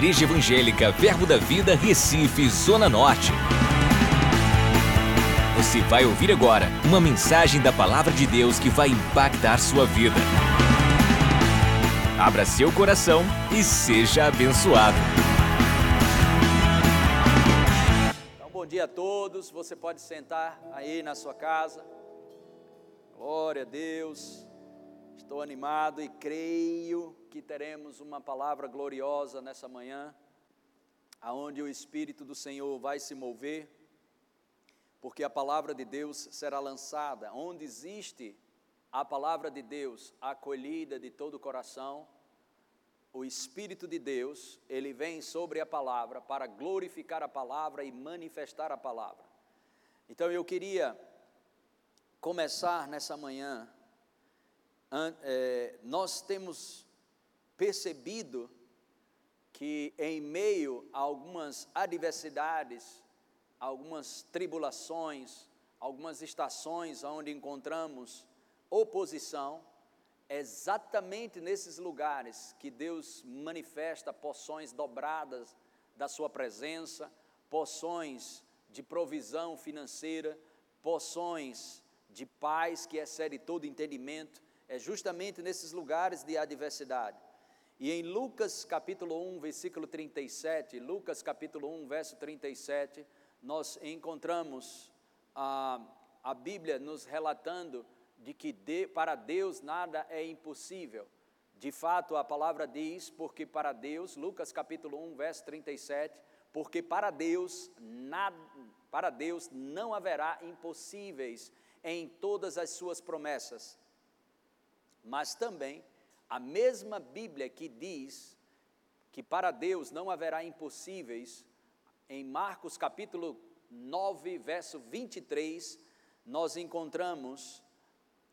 Igreja Evangélica Verbo da Vida, Recife, Zona Norte. Você vai ouvir agora uma mensagem da Palavra de Deus que vai impactar sua vida. Abra seu coração e seja abençoado. Então, bom dia a todos. Você pode sentar aí na sua casa. Glória a Deus. Estou animado e creio que teremos uma palavra gloriosa nessa manhã, aonde o Espírito do Senhor vai se mover, porque a palavra de Deus será lançada. Onde existe a palavra de Deus acolhida de todo o coração, o Espírito de Deus, ele vem sobre a palavra para glorificar a palavra e manifestar a palavra. Então eu queria começar nessa manhã é, nós temos percebido que em meio a algumas adversidades, algumas tribulações, algumas estações onde encontramos oposição, é exatamente nesses lugares que Deus manifesta porções dobradas da sua presença, porções de provisão financeira, porções de paz que excede todo entendimento, é justamente nesses lugares de adversidade. E em Lucas capítulo 1, versículo 37, Lucas capítulo 1, verso 37, nós encontramos a, a Bíblia nos relatando de que de, para Deus nada é impossível. De fato, a palavra diz, porque para Deus, Lucas capítulo 1, verso 37, porque para Deus, nada, para Deus não haverá impossíveis em todas as suas promessas. Mas também a mesma Bíblia que diz que para Deus não haverá impossíveis, em Marcos capítulo 9, verso 23, nós encontramos: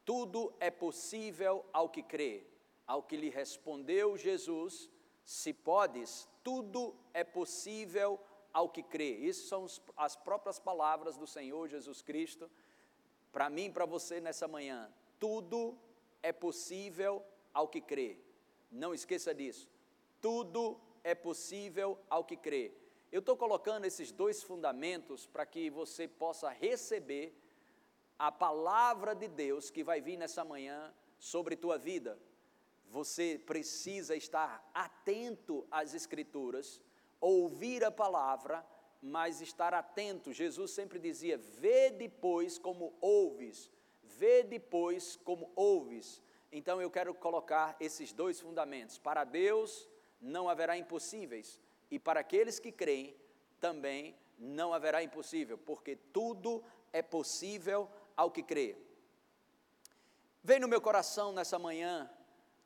tudo é possível ao que crê. Ao que lhe respondeu Jesus: se podes, tudo é possível ao que crê. Isso são as próprias palavras do Senhor Jesus Cristo para mim e para você nessa manhã. Tudo é possível ao que crê. Não esqueça disso. Tudo é possível ao que crê. Eu estou colocando esses dois fundamentos para que você possa receber a palavra de Deus que vai vir nessa manhã sobre tua vida. Você precisa estar atento às Escrituras, ouvir a palavra, mas estar atento. Jesus sempre dizia: vê depois como ouves vê depois como ouves. Então eu quero colocar esses dois fundamentos. Para Deus não haverá impossíveis, e para aqueles que creem também não haverá impossível, porque tudo é possível ao que crê. Vem no meu coração nessa manhã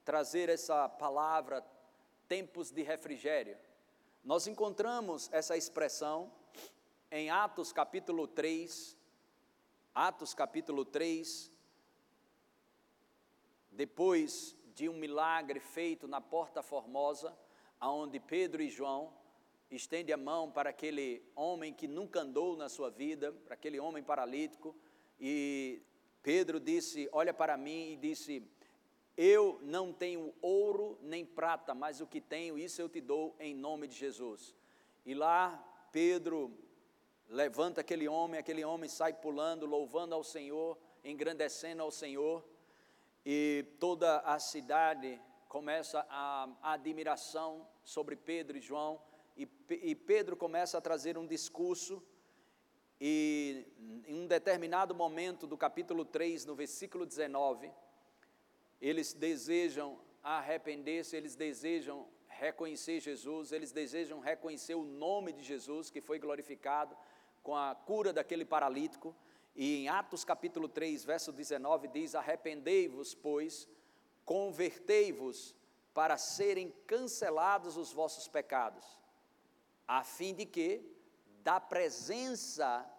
trazer essa palavra, tempos de refrigério. Nós encontramos essa expressão em Atos capítulo 3, Atos capítulo 3, depois de um milagre feito na Porta Formosa, aonde Pedro e João estende a mão para aquele homem que nunca andou na sua vida, para aquele homem paralítico, e Pedro disse: Olha para mim, e disse: Eu não tenho ouro nem prata, mas o que tenho, isso eu te dou em nome de Jesus. E lá Pedro levanta aquele homem, aquele homem sai pulando, louvando ao Senhor, engrandecendo ao Senhor, e toda a cidade começa a, a admiração sobre Pedro e João, e, e Pedro começa a trazer um discurso, e em um determinado momento do capítulo 3, no versículo 19, eles desejam arrepender-se, eles desejam reconhecer Jesus, eles desejam reconhecer o nome de Jesus que foi glorificado, com a cura daquele paralítico, e em Atos capítulo 3, verso 19 diz: Arrependei-vos, pois, convertei-vos para serem cancelados os vossos pecados, a fim de que da presença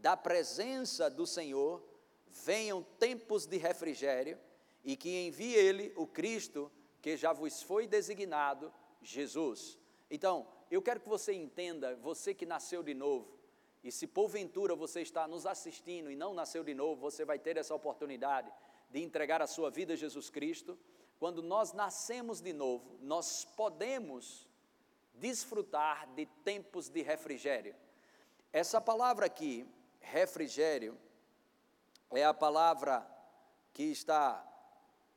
da presença do Senhor venham tempos de refrigério e que envie ele o Cristo que já vos foi designado, Jesus. Então, eu quero que você entenda, você que nasceu de novo, e se porventura você está nos assistindo e não nasceu de novo, você vai ter essa oportunidade de entregar a sua vida a Jesus Cristo. Quando nós nascemos de novo, nós podemos desfrutar de tempos de refrigério. Essa palavra aqui, refrigério, é a palavra que está,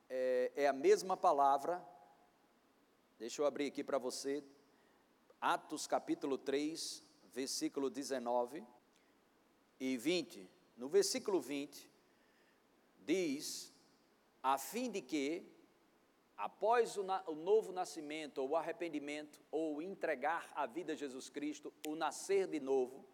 é, é a mesma palavra, deixa eu abrir aqui para você, Atos capítulo 3, versículo 19 e 20. No versículo 20, diz: a fim de que, após o, o, novo nascimento, ou arrependimento, ou entregar a vida a Jesus Cristo, o nascer de novo,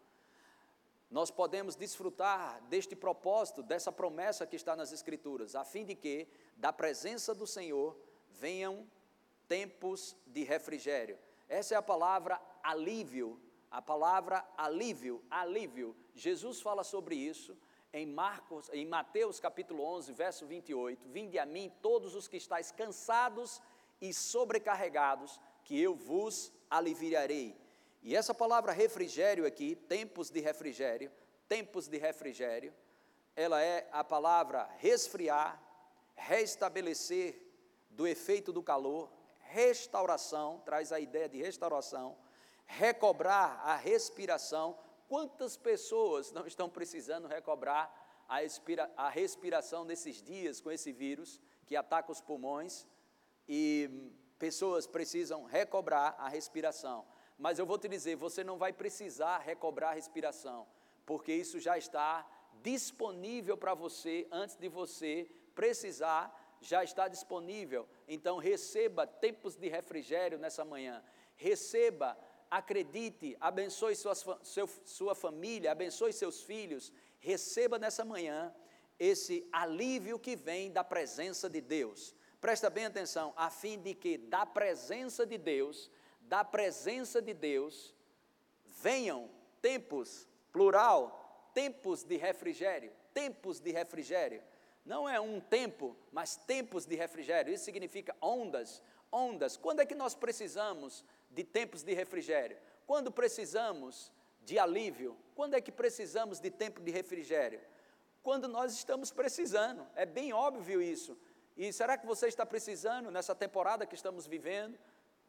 nós podemos desfrutar deste propósito, dessa promessa que está nas Escrituras, a fim de que, da presença do Senhor, venham tempos de refrigério. Essa é a palavra alívio, a palavra alívio, alívio. Jesus fala sobre isso em Marcos, em Mateus capítulo 11, verso 28, vinde a mim todos os que estáis cansados e sobrecarregados, que eu vos aliviarei. E essa palavra refrigério aqui, tempos de refrigério, tempos de refrigério, ela é a palavra resfriar, restabelecer do efeito do calor, restauração, traz a ideia de restauração, recobrar a respiração, Quantas pessoas não estão precisando recobrar a, expira, a respiração nesses dias com esse vírus que ataca os pulmões e pessoas precisam recobrar a respiração. Mas eu vou te dizer, você não vai precisar recobrar a respiração, porque isso já está disponível para você antes de você precisar, já está disponível. Então receba tempos de refrigério nessa manhã. Receba acredite, abençoe sua, seu, sua família, abençoe seus filhos, receba nessa manhã esse alívio que vem da presença de Deus. Presta bem atenção, a fim de que da presença de Deus, da presença de Deus, venham tempos, plural, tempos de refrigério, tempos de refrigério. Não é um tempo, mas tempos de refrigério. Isso significa ondas, ondas. Quando é que nós precisamos de tempos de refrigério? Quando precisamos de alívio? Quando é que precisamos de tempo de refrigério? Quando nós estamos precisando, é bem óbvio isso. E será que você está precisando nessa temporada que estamos vivendo,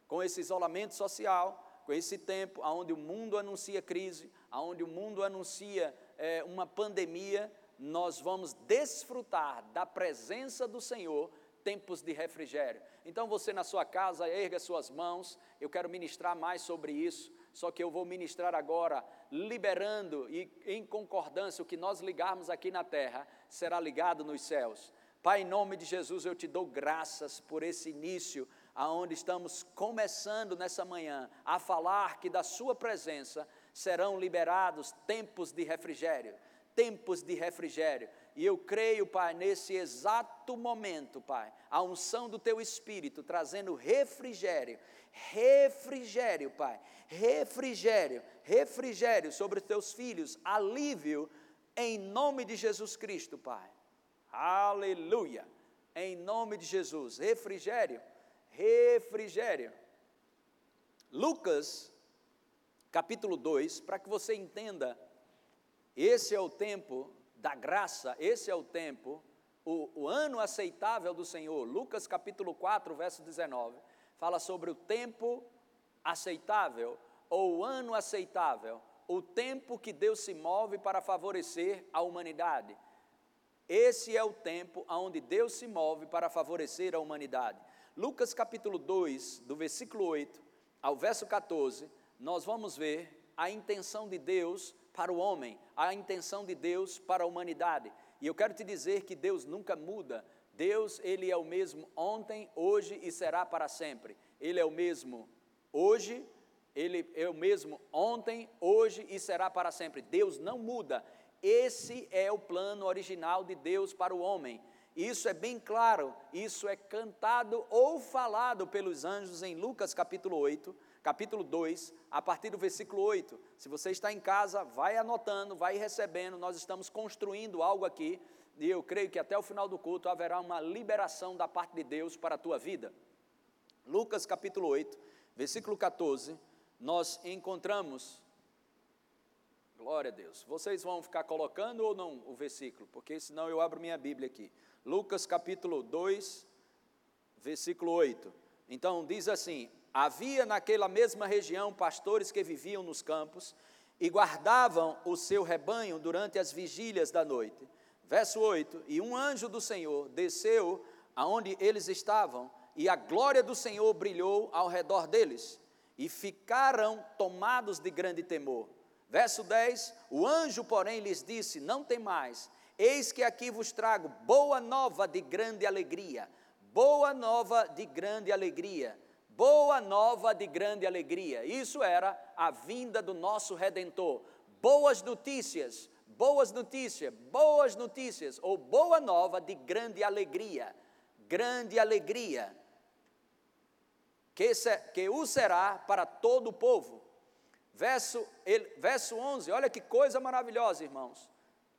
com esse isolamento social, com esse tempo onde o mundo anuncia crise, onde o mundo anuncia é, uma pandemia, nós vamos desfrutar da presença do Senhor tempos de refrigério. Então você na sua casa, erga suas mãos, eu quero ministrar mais sobre isso, só que eu vou ministrar agora, liberando e em concordância, o que nós ligarmos aqui na terra, será ligado nos céus. Pai, em nome de Jesus, eu te dou graças por esse início, aonde estamos começando nessa manhã a falar que da Sua presença serão liberados tempos de refrigério, tempos de refrigério. E eu creio, Pai, nesse exato momento, Pai, a unção do Teu Espírito trazendo refrigério, refrigério, Pai, refrigério, refrigério sobre os Teus filhos, alívio, em nome de Jesus Cristo, Pai. Aleluia! Em nome de Jesus, refrigério, refrigério. Lucas, capítulo 2, para que você entenda, esse é o tempo da graça, esse é o tempo, o, o, ano aceitável do Senhor. Lucas capítulo 4, verso 19, fala sobre o tempo aceitável, ou o ano aceitável, o tempo que Deus se move para favorecer a humanidade. Esse é o tempo onde Deus se move para favorecer a humanidade. Lucas capítulo 2, do versículo 8 ao verso 14, nós vamos ver a intenção de Deus para o homem, a intenção de Deus para a humanidade. E eu quero te dizer que Deus nunca muda. Deus, ele é o mesmo ontem, hoje e será para sempre. Ele é o mesmo hoje, ele é o mesmo ontem, hoje e será para sempre. Deus não muda. Esse é o plano original de Deus para o homem. Isso é bem claro, isso é cantado ou falado pelos anjos em Lucas capítulo 8, capítulo 2, a partir do versículo 8. Se você está em casa, vai anotando, vai recebendo, nós estamos construindo algo aqui, e eu creio que até o final do culto haverá uma liberação da parte de Deus para a tua vida. Lucas capítulo 8, versículo 14, nós encontramos, glória a Deus, vocês vão ficar colocando ou não o versículo, porque senão eu abro minha Bíblia aqui. Lucas capítulo 2, versículo 8 Então diz assim: Havia naquela mesma região pastores que viviam nos campos e guardavam o seu rebanho durante as vigílias da noite. Verso 8: E um anjo do Senhor desceu aonde eles estavam, e a glória do Senhor brilhou ao redor deles, e ficaram tomados de grande temor. Verso 10: O anjo, porém, lhes disse: Não tem mais, eis que aqui vos trago boa nova de grande alegria. Boa nova de grande alegria. Boa nova de grande alegria. Isso era a vinda do nosso redentor. Boas notícias, boas notícias, boas notícias, ou boa nova de grande alegria. Grande alegria. Que, se, que o será para todo o povo. Verso, ele, verso 11, olha que coisa maravilhosa, irmãos.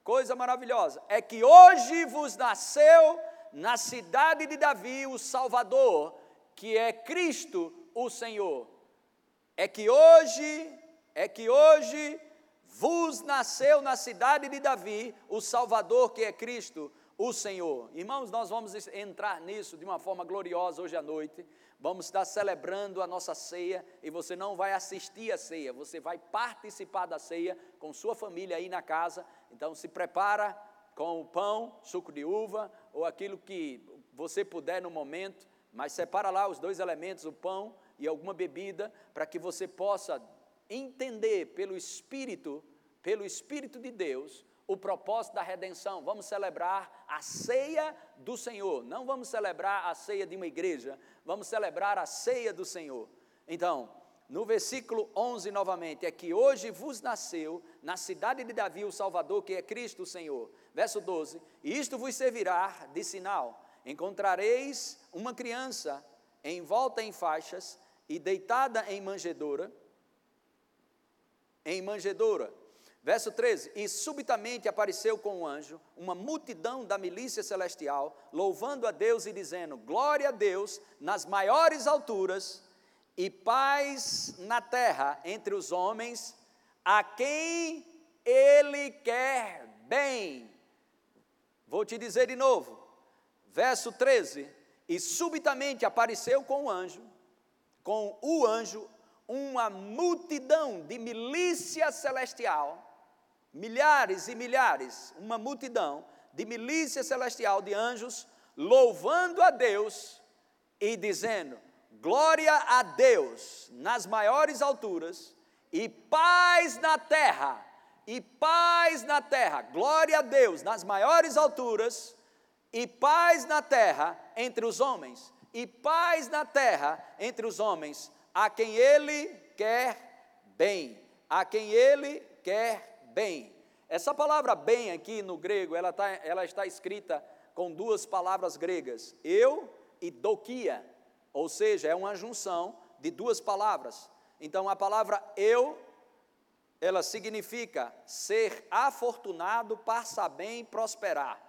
Coisa maravilhosa. É que hoje vos nasceu na cidade de Davi o Salvador, que é Cristo o Senhor. É que hoje, é que hoje vos nasceu na cidade de Davi o Salvador, que é Cristo o Senhor. Irmãos, nós vamos entrar nisso de uma forma gloriosa hoje à noite. Vamos estar celebrando a nossa ceia e você não vai assistir a ceia, você vai participar da ceia com sua família aí na casa. Então se prepara com o pão, suco de uva ou aquilo que você puder no momento, mas separa lá os dois elementos, o pão e alguma bebida, para que você possa entender pelo Espírito, pelo Espírito de Deus, o propósito da redenção. Vamos celebrar a ceia do Senhor. Não vamos celebrar a ceia de uma igreja, vamos celebrar a ceia do Senhor. Então, no versículo 11 novamente, é que hoje vos nasceu na cidade de Davi o Salvador, que é Cristo o Senhor. Verso 12: E isto vos servirá de sinal: encontrareis uma criança envolta em faixas e deitada em manjedoura, em manjedoura. Verso 13: E subitamente apareceu com um anjo uma multidão da milícia celestial, louvando a Deus e dizendo: Glória a Deus nas maiores alturas e paz na terra entre os homens, a quem Ele quer bem. Vou te dizer de novo, verso 13: E subitamente apareceu com o anjo, com o anjo, uma multidão de milícia celestial, milhares e milhares, uma multidão de milícia celestial de anjos, louvando a Deus e dizendo: Glória a Deus nas maiores alturas e paz na terra e paz na terra. Glória a Deus nas maiores alturas e paz na terra entre os homens. E paz na terra entre os homens, a quem ele quer bem. A quem ele quer bem. Essa palavra bem aqui no grego, ela, tá, ela está escrita com duas palavras gregas, eu e dokia, ou seja, é uma junção de duas palavras. Então a palavra eu ela significa ser afortunado, passar bem, prosperar.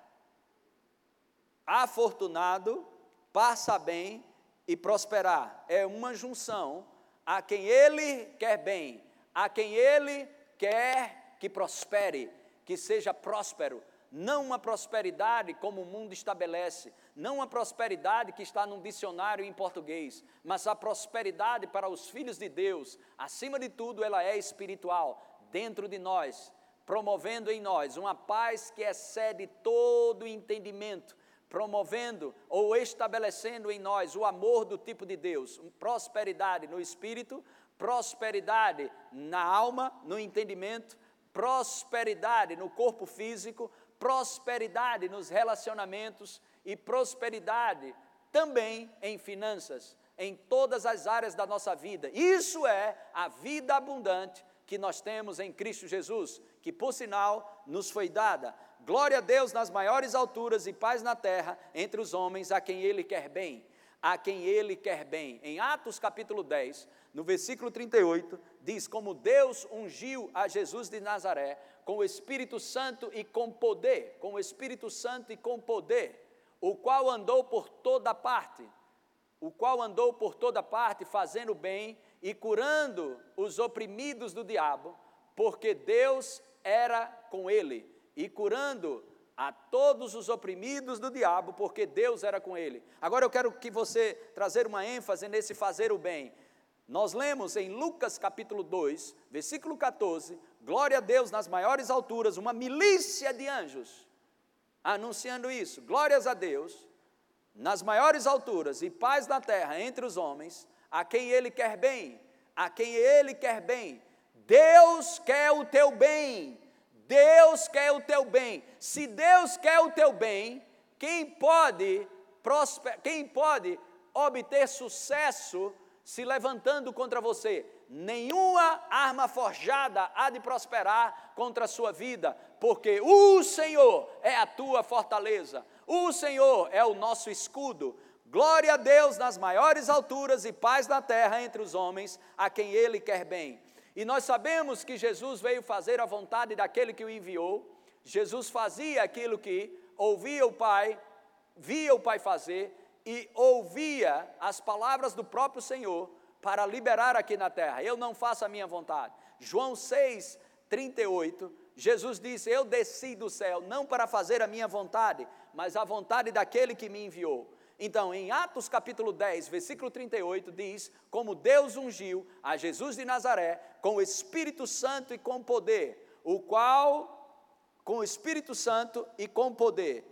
Afortunado, passa bem e prosperar. É uma junção a quem ele quer bem, a quem ele quer que prospere, que seja próspero. Não uma prosperidade como o mundo estabelece, não uma prosperidade que está num dicionário em português, mas a prosperidade para os filhos de Deus, acima de tudo, ela é espiritual, dentro de nós, promovendo em nós uma paz que excede todo entendimento, promovendo ou estabelecendo em nós o amor do tipo de Deus, prosperidade no espírito, prosperidade na alma, no entendimento, prosperidade no corpo físico, prosperidade nos relacionamentos e prosperidade também em finanças, em todas as áreas da nossa vida. Isso é a vida abundante que nós temos em Cristo Jesus, que por sinal nos foi dada. Glória a Deus nas maiores alturas e paz na terra entre os homens a quem Ele quer bem, a quem Ele quer bem. Em Atos capítulo 10, no versículo 38, diz: Como Deus ungiu a Jesus de Nazaré com o Espírito Santo e com poder, com o Espírito Santo e com poder, o qual andou por toda parte, o qual andou por toda parte fazendo bem e curando os oprimidos do diabo, porque Deus era com ele, e curando a todos os oprimidos do diabo, porque Deus era com ele. Agora eu quero que você trazer uma ênfase nesse fazer o bem. Nós lemos em Lucas capítulo 2, versículo 14, glória a Deus nas maiores alturas, uma milícia de anjos anunciando isso. Glórias a Deus nas maiores alturas e paz na terra entre os homens, a quem ele quer bem, a quem ele quer bem. Deus quer o teu bem. Deus quer o teu bem. Se Deus quer o teu bem, quem pode prosper, quem pode obter sucesso se levantando contra você? Nenhuma arma forjada há de prosperar contra a sua vida, porque o Senhor é a tua fortaleza, o Senhor é o nosso escudo. Glória a Deus nas maiores alturas e paz na terra entre os homens, a quem Ele quer bem. E nós sabemos que Jesus veio fazer a vontade daquele que o enviou. Jesus fazia aquilo que ouvia o Pai, via o Pai fazer e ouvia as palavras do próprio Senhor para liberar aqui na terra. Eu não faço a minha vontade. João 6, 38, Jesus disse: Eu desci do céu não para fazer a minha vontade, mas a vontade daquele que me enviou. Então, em Atos capítulo 10, versículo 38, diz: Como Deus ungiu a Jesus de Nazaré com o Espírito Santo e com poder, o qual, com o Espírito Santo e com poder,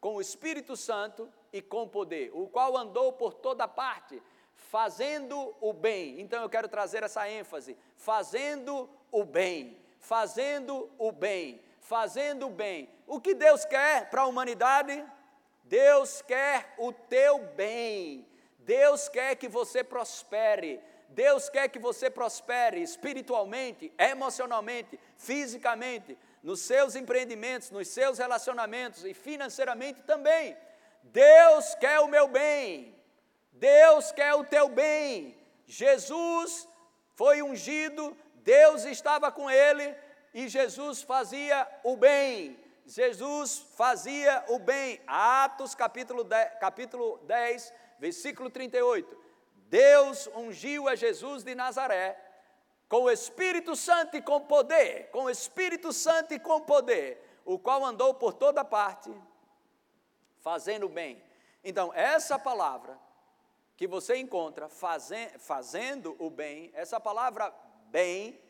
com o Espírito Santo e com poder, o qual andou por toda parte, fazendo o bem. Então, eu quero trazer essa ênfase: fazendo o bem, fazendo o bem, fazendo o bem. O que Deus quer para a humanidade? Deus quer o teu bem. Deus quer que você prospere. Deus quer que você prospere espiritualmente, emocionalmente, fisicamente, nos seus empreendimentos, nos seus relacionamentos e financeiramente também. Deus quer o meu bem. Deus quer o teu bem. Jesus foi ungido, Deus estava com ele e Jesus fazia o bem. Jesus fazia o bem. Atos capítulo 10, capítulo 10, versículo 38. Deus ungiu a Jesus de Nazaré com o Espírito Santo e com poder, com o Espírito Santo e com poder, o qual andou por toda parte fazendo bem. Então, essa palavra que você encontra fazendo o bem, essa palavra bem,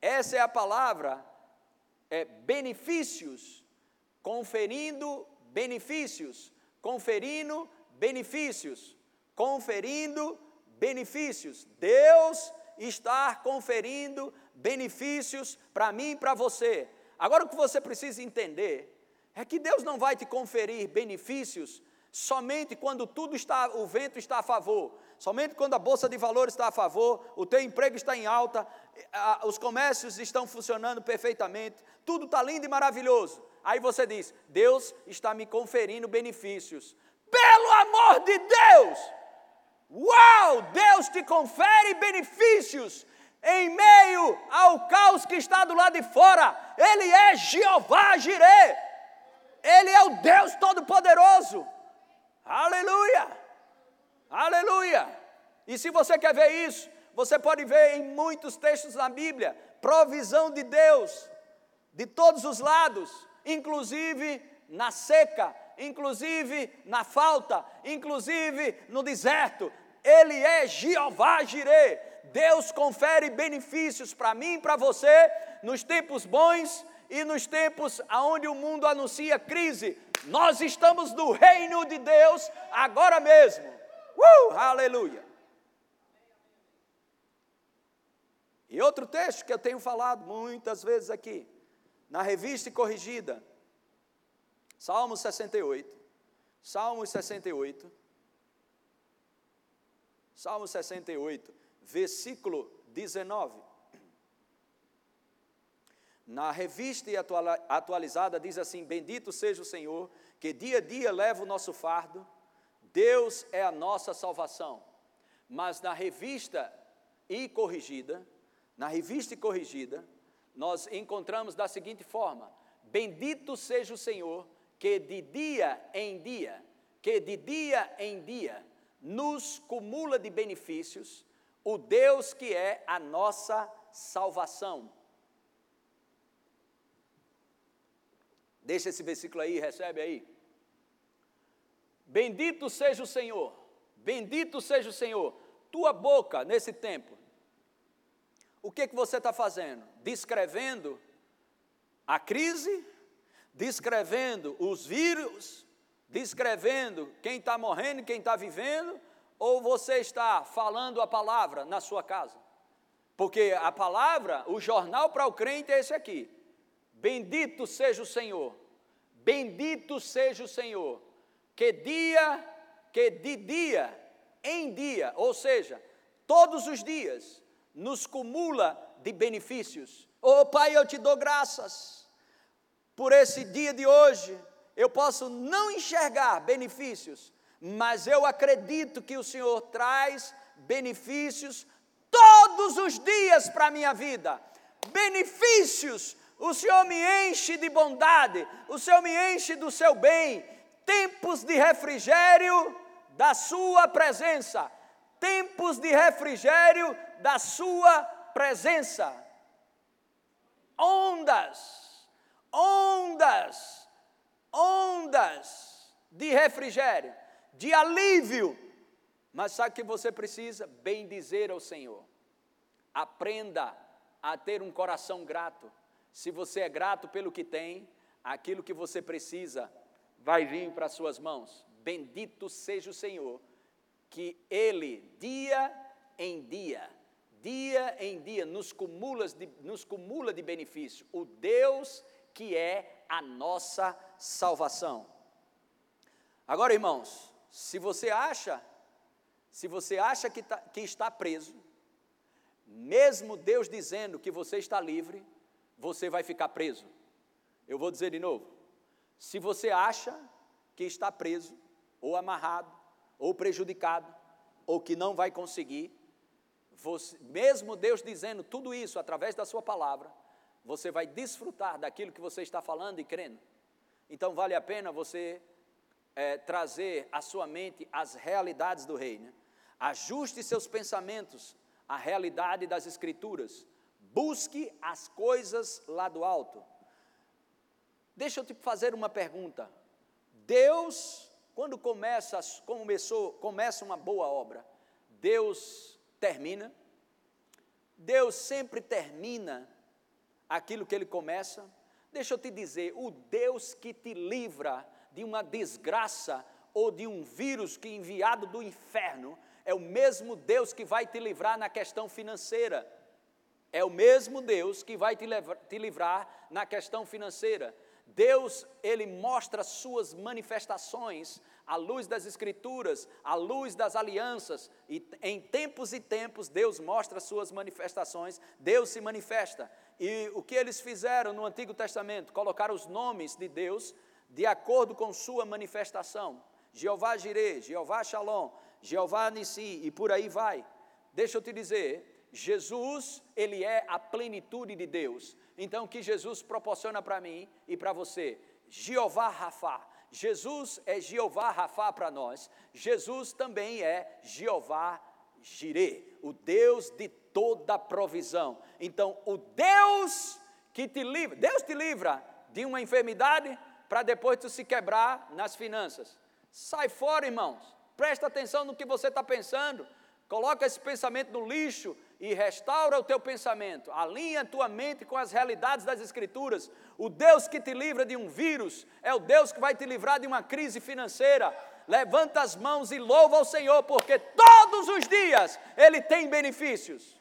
essa é a palavra é, benefícios, conferindo benefícios, conferindo benefícios, conferindo benefícios. Deus está conferindo benefícios para mim e para você. Agora o que você precisa entender é que Deus não vai te conferir benefícios somente quando tudo está, o vento está a favor, somente quando a bolsa de valores está a favor, o teu emprego está em alta, os comércios estão funcionando perfeitamente, tudo está lindo e maravilhoso. Aí você diz: Deus está me conferindo benefícios. Pelo amor de Deus! Uau! Deus te confere benefícios em meio ao caos que está do lado de fora. Ele é Jeová Jireh. Ele é o Deus Todo-Poderoso. Aleluia! Aleluia! E se você quer ver isso, você pode ver em muitos textos na Bíblia provisão de Deus de todos os lados, inclusive na seca, inclusive na falta, inclusive no deserto. Ele é Jeová Jireh. Deus confere benefícios para mim e para você nos tempos bons e nos tempos onde o mundo anuncia crise. Nós estamos no reino de Deus agora mesmo. Uh, aleluia. E outro texto que eu tenho falado muitas vezes aqui, na revista corrigida, Salmo 68. Salmo 68. Salmo 68, versículo 19. Na revista atualizada diz assim: Bendito seja o Senhor, que dia a dia leva o nosso fardo, Deus é a nossa salvação. Mas na revista e corrigida, na revista e corrigida, nós encontramos da seguinte forma: Bendito seja o Senhor, que de dia em dia, que de dia em dia nos cumula de benefícios, o Deus que é a nossa salvação. Deixa esse versículo aí, recebe aí. Bendito seja o Senhor, bendito seja o Senhor. Tua boca nesse tempo, o que, que você está fazendo? Descrevendo a crise, descrevendo os vírus, descrevendo quem está morrendo quem está vivendo, ou você está falando a palavra na sua casa? Porque a palavra, o jornal para o crente é esse aqui: Bendito seja o Senhor, bendito seja o Senhor, que dia, que de dia em dia, ou seja, todos os dias, nos cumula de benefícios. Oh Pai, eu te dou graças por esse dia de hoje. Eu posso não enxergar benefícios, mas eu acredito que o Senhor traz benefícios todos os dias para a minha vida. Benefícios, o Senhor me enche de bondade, o Senhor me enche do seu bem, tempos de refrigério da Sua presença, tempos de refrigério da Sua presença. Ondas, ondas, ondas de refrigério, de alívio. Mas sabe o que você precisa? Bem dizer ao Senhor. Aprenda a ter um coração grato. Se você é grato pelo que tem, aquilo que você precisa vai vir para as suas mãos. Bendito seja o Senhor, que Ele, dia em dia, dia em dia, nos cumula de, nos cumula de benefício. O Deus que é a nossa salvação. Agora, irmãos, se você acha, se você acha que, tá, que está preso, mesmo Deus dizendo que você está livre, você vai ficar preso. Eu vou dizer de novo. Se você acha que está preso, ou amarrado, ou prejudicado, ou que não vai conseguir, você, mesmo Deus dizendo tudo isso através da Sua palavra, você vai desfrutar daquilo que você está falando e crendo. Então vale a pena você é, trazer à sua mente as realidades do reino. Ajuste seus pensamentos à realidade das Escrituras. Busque as coisas lá do alto. Deixa eu te fazer uma pergunta. Deus quando começa, começou, começa uma boa obra, Deus termina. Deus sempre termina aquilo que ele começa. Deixa eu te dizer, o Deus que te livra de uma desgraça ou de um vírus que enviado do inferno é o mesmo Deus que vai te livrar na questão financeira. É o mesmo Deus que vai te, te livrar na questão financeira. Deus, ele mostra suas manifestações à luz das escrituras, à luz das alianças, e em tempos e tempos Deus mostra suas manifestações, Deus se manifesta. E o que eles fizeram no Antigo Testamento? Colocar os nomes de Deus de acordo com sua manifestação. Jeová Jireh, Jeová Shalom, Jeová Nissi e por aí vai. Deixa eu te dizer, Jesus, ele é a plenitude de Deus. Então, o que Jesus proporciona para mim e para você? Jeová Rafá. Jesus é Jeová Rafá para nós. Jesus também é Jeová Jireh, o Deus de toda provisão. Então, o Deus que te livra, Deus te livra de uma enfermidade para depois tu se quebrar nas finanças. Sai fora, irmãos. Presta atenção no que você está pensando. Coloca esse pensamento no lixo e restaura o teu pensamento. Alinha a tua mente com as realidades das Escrituras. O Deus que te livra de um vírus é o Deus que vai te livrar de uma crise financeira. Levanta as mãos e louva ao Senhor, porque todos os dias Ele tem benefícios.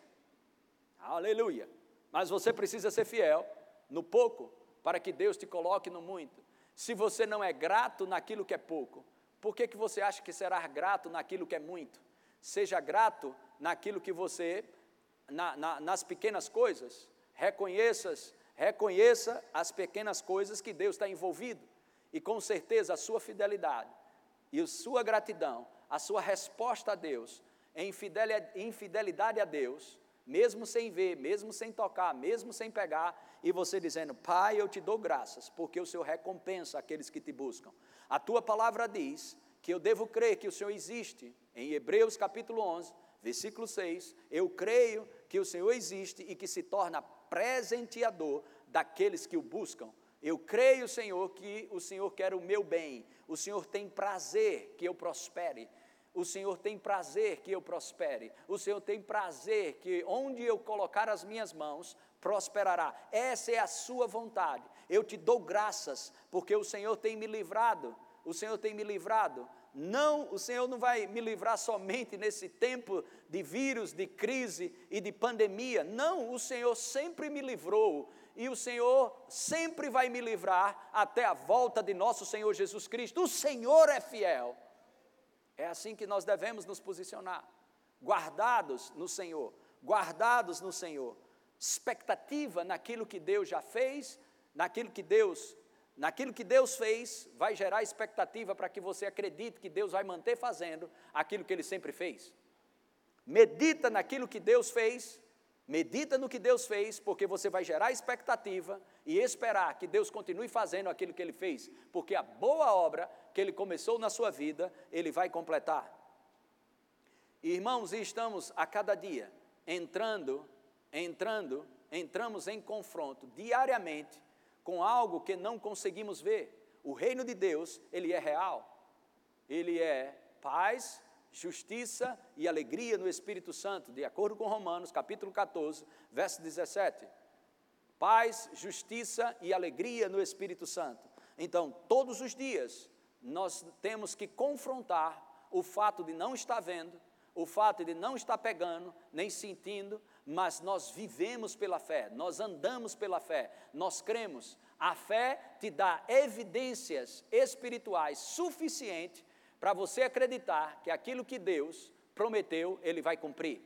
Aleluia. Mas você precisa ser fiel no pouco, para que Deus te coloque no muito. Se você não é grato naquilo que é pouco, por que, que você acha que será grato naquilo que é muito? Seja grato naquilo que você, na, na, nas pequenas coisas, reconheças, reconheça as pequenas coisas que Deus está envolvido. E com certeza a sua fidelidade e a sua gratidão, a sua resposta a Deus, em fidelidade a Deus, mesmo sem ver, mesmo sem tocar, mesmo sem pegar, e você dizendo: Pai, eu te dou graças, porque o Senhor recompensa aqueles que te buscam. A tua palavra diz que eu devo crer que o Senhor existe. Em Hebreus capítulo 11, versículo 6, eu creio que o Senhor existe e que se torna presenteador daqueles que o buscam. Eu creio, Senhor, que o Senhor quer o meu bem. O Senhor tem prazer que eu prospere. O Senhor tem prazer que eu prospere. O Senhor tem prazer que onde eu colocar as minhas mãos, prosperará. Essa é a sua vontade. Eu te dou graças, porque o Senhor tem me livrado. O Senhor tem me livrado. Não, o Senhor não vai me livrar somente nesse tempo de vírus, de crise e de pandemia. Não, o Senhor sempre me livrou e o Senhor sempre vai me livrar até a volta de nosso Senhor Jesus Cristo. O Senhor é fiel. É assim que nós devemos nos posicionar, guardados no Senhor, guardados no Senhor, expectativa naquilo que Deus já fez, naquilo que Deus, naquilo que Deus fez, vai gerar expectativa para que você acredite que Deus vai manter fazendo aquilo que ele sempre fez. Medita naquilo que Deus fez, medita no que Deus fez, porque você vai gerar expectativa e esperar que Deus continue fazendo aquilo que ele fez, porque a boa obra que ele começou na sua vida, ele vai completar. Irmãos, e estamos a cada dia entrando, entrando, entramos em confronto diariamente com algo que não conseguimos ver. O reino de Deus, ele é real. Ele é paz, justiça e alegria no Espírito Santo, de acordo com Romanos, capítulo 14, verso 17. Paz, justiça e alegria no Espírito Santo. Então, todos os dias nós temos que confrontar o fato de não estar vendo, o fato de não estar pegando, nem sentindo, mas nós vivemos pela fé, nós andamos pela fé, nós cremos. A fé te dá evidências espirituais suficientes para você acreditar que aquilo que Deus prometeu, Ele vai cumprir.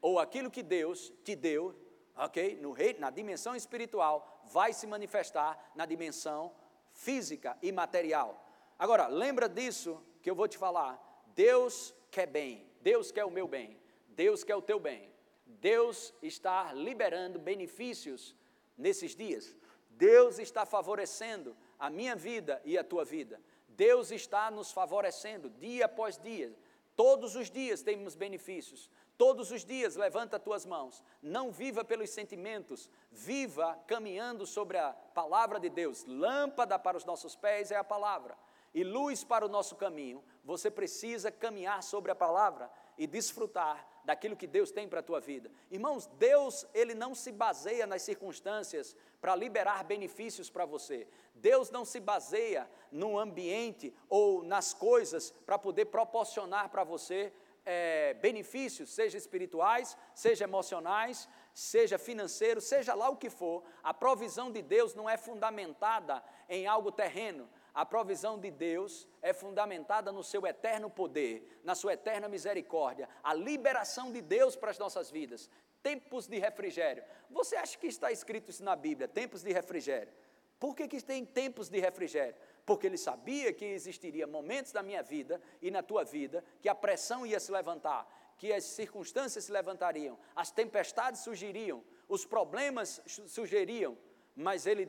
Ou aquilo que Deus te deu, ok? No na dimensão espiritual, vai se manifestar na dimensão física e material. Agora, lembra disso que eu vou te falar. Deus quer bem, Deus quer o meu bem, Deus quer o teu bem. Deus está liberando benefícios nesses dias. Deus está favorecendo a minha vida e a tua vida. Deus está nos favorecendo dia após dia. Todos os dias temos benefícios. Todos os dias levanta tuas mãos. Não viva pelos sentimentos, viva caminhando sobre a palavra de Deus. Lâmpada para os nossos pés é a palavra e luz para o nosso caminho, você precisa caminhar sobre a palavra e desfrutar daquilo que Deus tem para a tua vida. Irmãos, Deus, ele não se baseia nas circunstâncias para liberar benefícios para você. Deus não se baseia no ambiente ou nas coisas para poder proporcionar para você é, benefícios, seja espirituais, seja emocionais, seja financeiro, seja lá o que for. A provisão de Deus não é fundamentada em algo terreno, a provisão de Deus é fundamentada no seu eterno poder, na sua eterna misericórdia, a liberação de Deus para as nossas vidas, tempos de refrigério. Você acha que está escrito isso na Bíblia, tempos de refrigério? Por que, que tem tempos de refrigério? Porque ele sabia que existiria momentos na minha vida e na tua vida que a pressão ia se levantar, que as circunstâncias se levantariam, as tempestades surgiriam, os problemas surgiriam, mas ele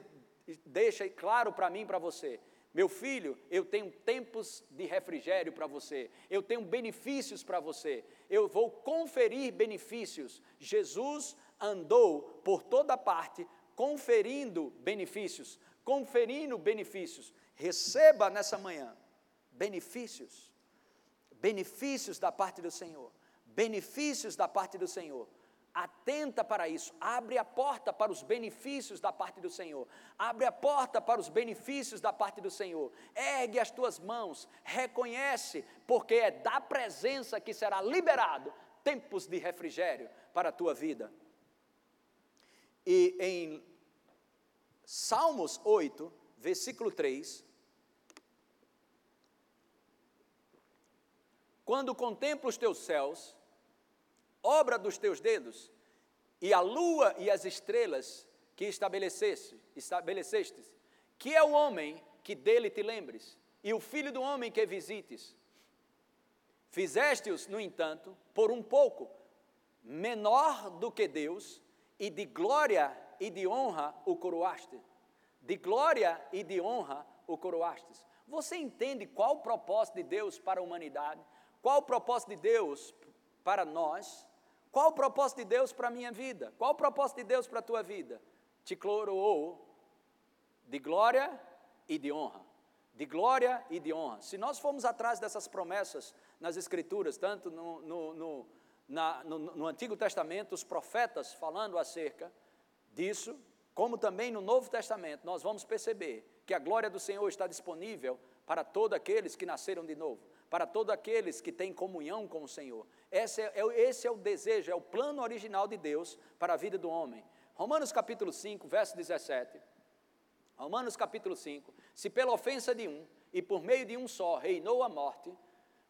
deixa claro para mim e para você meu filho, eu tenho tempos de refrigério para você, eu tenho benefícios para você, eu vou conferir benefícios. Jesus andou por toda parte conferindo benefícios, conferindo benefícios. Receba nessa manhã benefícios, benefícios da parte do Senhor, benefícios da parte do Senhor atenta para isso, abre a porta para os benefícios da parte do Senhor, abre a porta para os benefícios da parte do Senhor, ergue as tuas mãos, reconhece, porque é da presença que será liberado tempos de refrigério para a tua vida. E em Salmos 8, versículo 3, quando contemplo os teus céus, obra dos teus dedos, e a lua e as estrelas que estabeleceste, que é o homem que dele te lembres, e o filho do homem que visites. Fizeste-os, no entanto, por um pouco, menor do que Deus, e de glória e de honra o coroaste. De glória e de honra o coroastes. Você entende qual o propósito de Deus para a humanidade? Qual o propósito de Deus para nós? Qual o propósito de Deus para a minha vida? Qual o propósito de Deus para a tua vida? Te coroou de glória e de honra. De glória e de honra. Se nós formos atrás dessas promessas nas Escrituras, tanto no, no, no, na, no, no Antigo Testamento, os profetas falando acerca disso, como também no Novo Testamento, nós vamos perceber que a glória do Senhor está disponível para todos aqueles que nasceram de novo, para todos aqueles que têm comunhão com o Senhor. Esse é, é, esse é o desejo, é o plano original de Deus para a vida do homem. Romanos capítulo 5, verso 17. Romanos capítulo 5. Se pela ofensa de um e por meio de um só reinou a morte,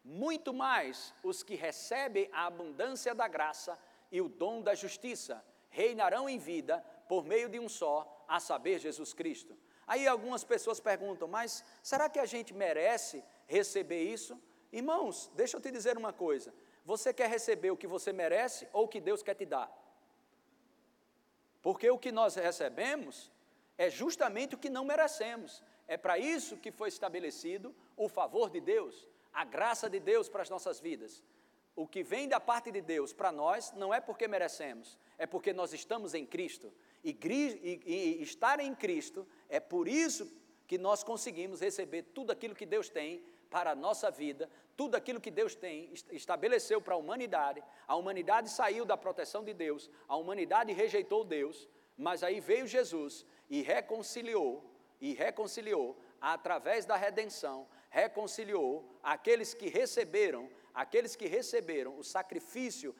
muito mais os que recebem a abundância da graça e o dom da justiça reinarão em vida por meio de um só, a saber, Jesus Cristo. Aí algumas pessoas perguntam, mas será que a gente merece receber isso? Irmãos, deixa eu te dizer uma coisa: você quer receber o que você merece ou o que Deus quer te dar? Porque o que nós recebemos é justamente o que não merecemos. É para isso que foi estabelecido o favor de Deus, a graça de Deus para as nossas vidas. O que vem da parte de Deus para nós não é porque merecemos, é porque nós estamos em Cristo. E, e, e, estar em Cristo é por isso que nós conseguimos receber tudo aquilo que Deus tem para a nossa vida, tudo aquilo que Deus tem, estabeleceu para a humanidade. A humanidade saiu da proteção de Deus, a humanidade rejeitou Deus, mas aí veio Jesus e reconciliou, e reconciliou, através da redenção, reconciliou aqueles que receberam, aqueles que receberam o sacrifício,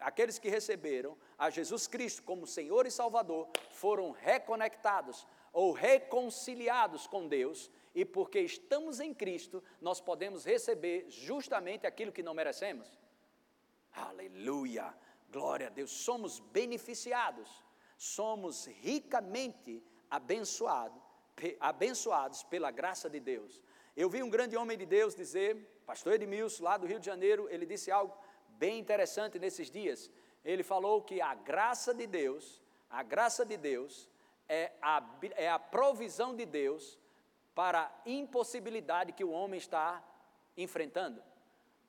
aqueles que receberam a Jesus Cristo como Senhor e Salvador, foram reconectados ou reconciliados com Deus e porque estamos em Cristo, nós podemos receber justamente aquilo que não merecemos. Aleluia! Glória a Deus! Somos beneficiados, somos ricamente abençoados, abençoados pela graça de Deus. Eu vi um grande homem de Deus dizer, pastor Edmilson, lá do Rio de Janeiro, ele disse algo bem interessante nesses dias. Ele falou que a graça de Deus, a graça de Deus é a, é a provisão de Deus para a impossibilidade que o homem está enfrentando.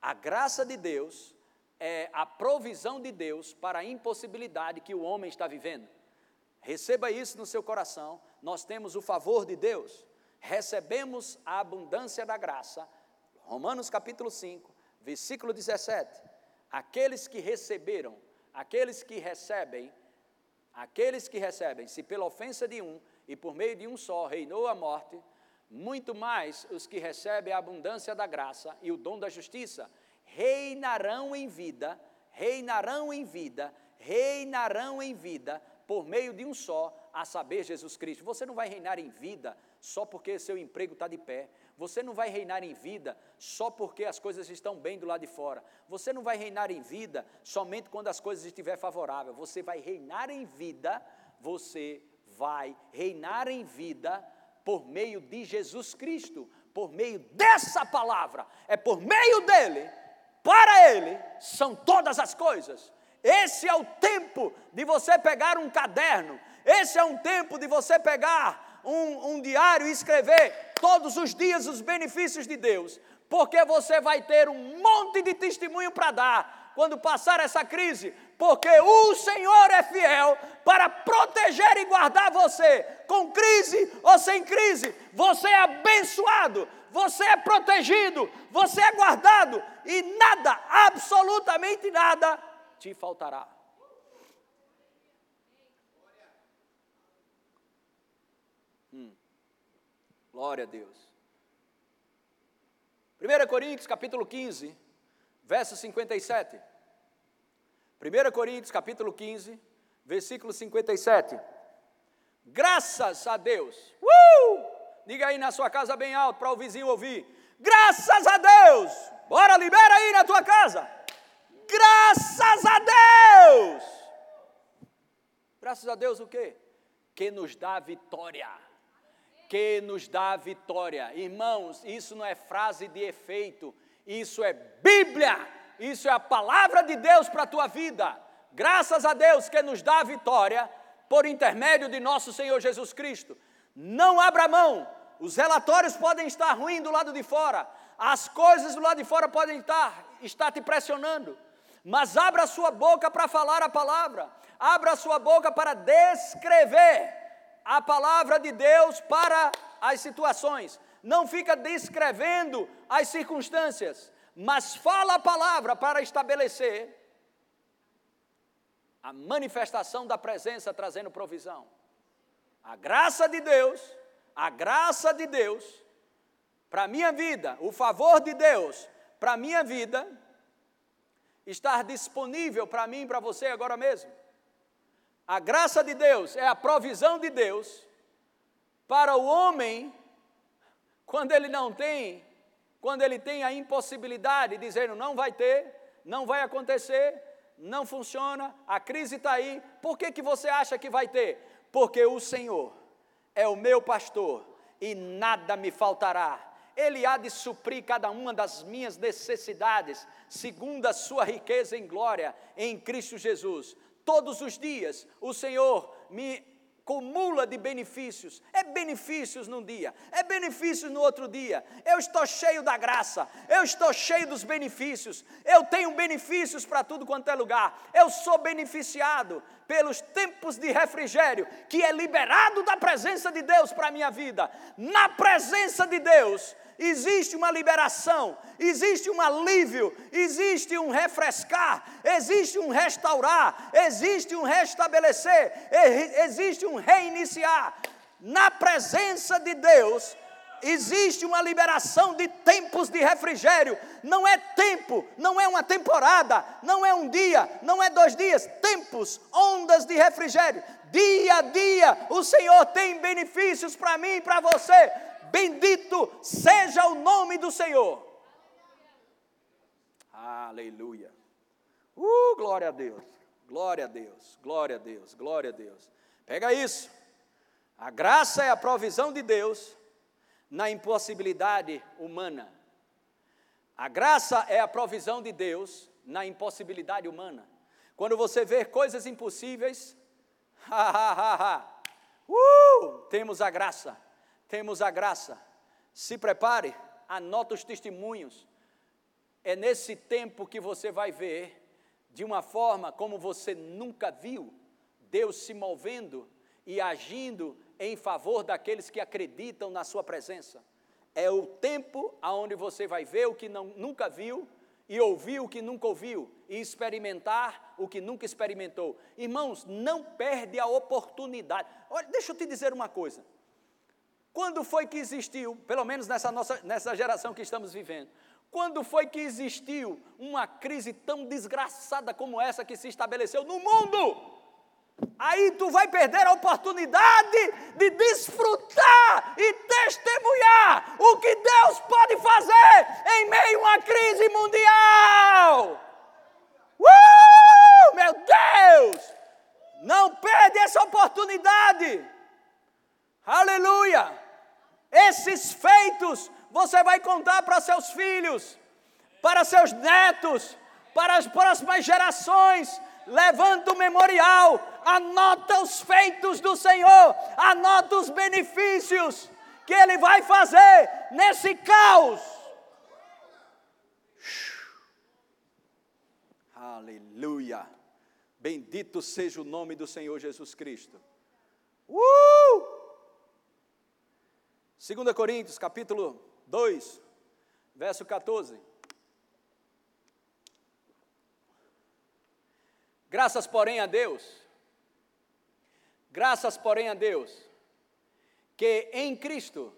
A graça de Deus é a provisão de Deus para a impossibilidade que o homem está vivendo. Receba isso no seu coração. Nós temos o favor de Deus, recebemos a abundância da graça. Romanos capítulo 5, versículo 17. Aqueles que receberam, aqueles que recebem, aqueles que recebem, se pela ofensa de um e por meio de um só reinou a morte, muito mais os que recebem a abundância da graça e o dom da justiça reinarão em vida, reinarão em vida, reinarão em vida por meio de um só, a saber, Jesus Cristo. Você não vai reinar em vida só porque seu emprego está de pé. Você não vai reinar em vida só porque as coisas estão bem do lado de fora. Você não vai reinar em vida somente quando as coisas estiverem favoráveis. Você vai reinar em vida, você vai reinar em vida por meio de Jesus Cristo, por meio dessa palavra, é por meio dele, para ele, são todas as coisas. Esse é o tempo de você pegar um caderno, esse é um tempo de você pegar um, um diário e escrever todos os dias os benefícios de Deus, porque você vai ter um monte de testemunho para dar quando passar essa crise, porque o Senhor é fiel para proteger e guardar você, com crise ou sem crise. Você é abençoado, você é protegido, você é guardado e nada, absolutamente nada, te faltará. Hum. Glória a Deus. 1 Coríntios capítulo 15, verso 57. 1 Coríntios capítulo 15, versículo 57. Graças a Deus. Uh! Diga aí na sua casa bem alto para o vizinho ouvir. Graças a Deus. Bora, libera aí na tua casa. Graças a Deus. Graças a Deus o quê? Que nos dá vitória. Que nos dá vitória. Irmãos, isso não é frase de efeito. Isso é Bíblia isso é a palavra de Deus para a tua vida. Graças a Deus que nos dá a vitória por intermédio de nosso Senhor Jesus Cristo. Não abra mão. Os relatórios podem estar ruins do lado de fora. As coisas do lado de fora podem estar, estar te pressionando. Mas abra a sua boca para falar a palavra. Abra a sua boca para descrever a palavra de Deus para as situações. Não fica descrevendo as circunstâncias, mas fala a palavra para estabelecer a manifestação da presença trazendo provisão. A graça de Deus, a graça de Deus para a minha vida, o favor de Deus para a minha vida, estar disponível para mim e para você agora mesmo. A graça de Deus é a provisão de Deus para o homem quando ele não tem, quando ele tem a impossibilidade, dizendo não vai ter, não vai acontecer, não funciona, a crise está aí. Por que, que você acha que vai ter? Porque o Senhor é o meu pastor e nada me faltará. Ele há de suprir cada uma das minhas necessidades, segundo a sua riqueza em glória em Cristo Jesus. Todos os dias o Senhor me cumula de benefícios. É benefícios num dia, é benefícios no outro dia. Eu estou cheio da graça, eu estou cheio dos benefícios. Eu tenho benefícios para tudo quanto é lugar. Eu sou beneficiado pelos tempos de refrigério que é liberado da presença de Deus para a minha vida. Na presença de Deus, existe uma liberação, existe um alívio, existe um refrescar, existe um restaurar, existe um restabelecer, existe um reiniciar. Na presença de Deus, existe uma liberação de tempos de refrigério. Não é tempo, não é uma temporada, não é um dia, não é dois dias, tempos, ondas de refrigério. Dia a dia, o Senhor tem benefícios para mim e para você Bendito seja o nome do Senhor. Aleluia. Uh, glória a Deus. Glória a Deus. Glória a Deus. Glória a Deus. Pega isso. A graça é a provisão de Deus na impossibilidade humana. A graça é a provisão de Deus na impossibilidade humana. Quando você vê coisas impossíveis, ha, ha, ha, ha, uh, temos a graça temos a graça. Se prepare, anota os testemunhos. É nesse tempo que você vai ver, de uma forma como você nunca viu, Deus se movendo e agindo em favor daqueles que acreditam na sua presença. É o tempo aonde você vai ver o que não, nunca viu e ouvir o que nunca ouviu e experimentar o que nunca experimentou. Irmãos, não perde a oportunidade. Olha, deixa eu te dizer uma coisa. Quando foi que existiu, pelo menos nessa, nossa, nessa geração que estamos vivendo, quando foi que existiu uma crise tão desgraçada como essa que se estabeleceu no mundo? Aí tu vai perder a oportunidade de desfrutar e testemunhar o que Deus pode fazer em meio a uma crise mundial. Uh, meu Deus! Não perde essa oportunidade. Aleluia! Esses feitos você vai contar para seus filhos, para seus netos, para as próximas gerações. Levanta o memorial, anota os feitos do Senhor, anota os benefícios que Ele vai fazer nesse caos. Aleluia! Bendito seja o nome do Senhor Jesus Cristo. Uh! 2 Coríntios, capítulo 2, verso 14. Graças, porém, a Deus, graças, porém, a Deus, que em Cristo,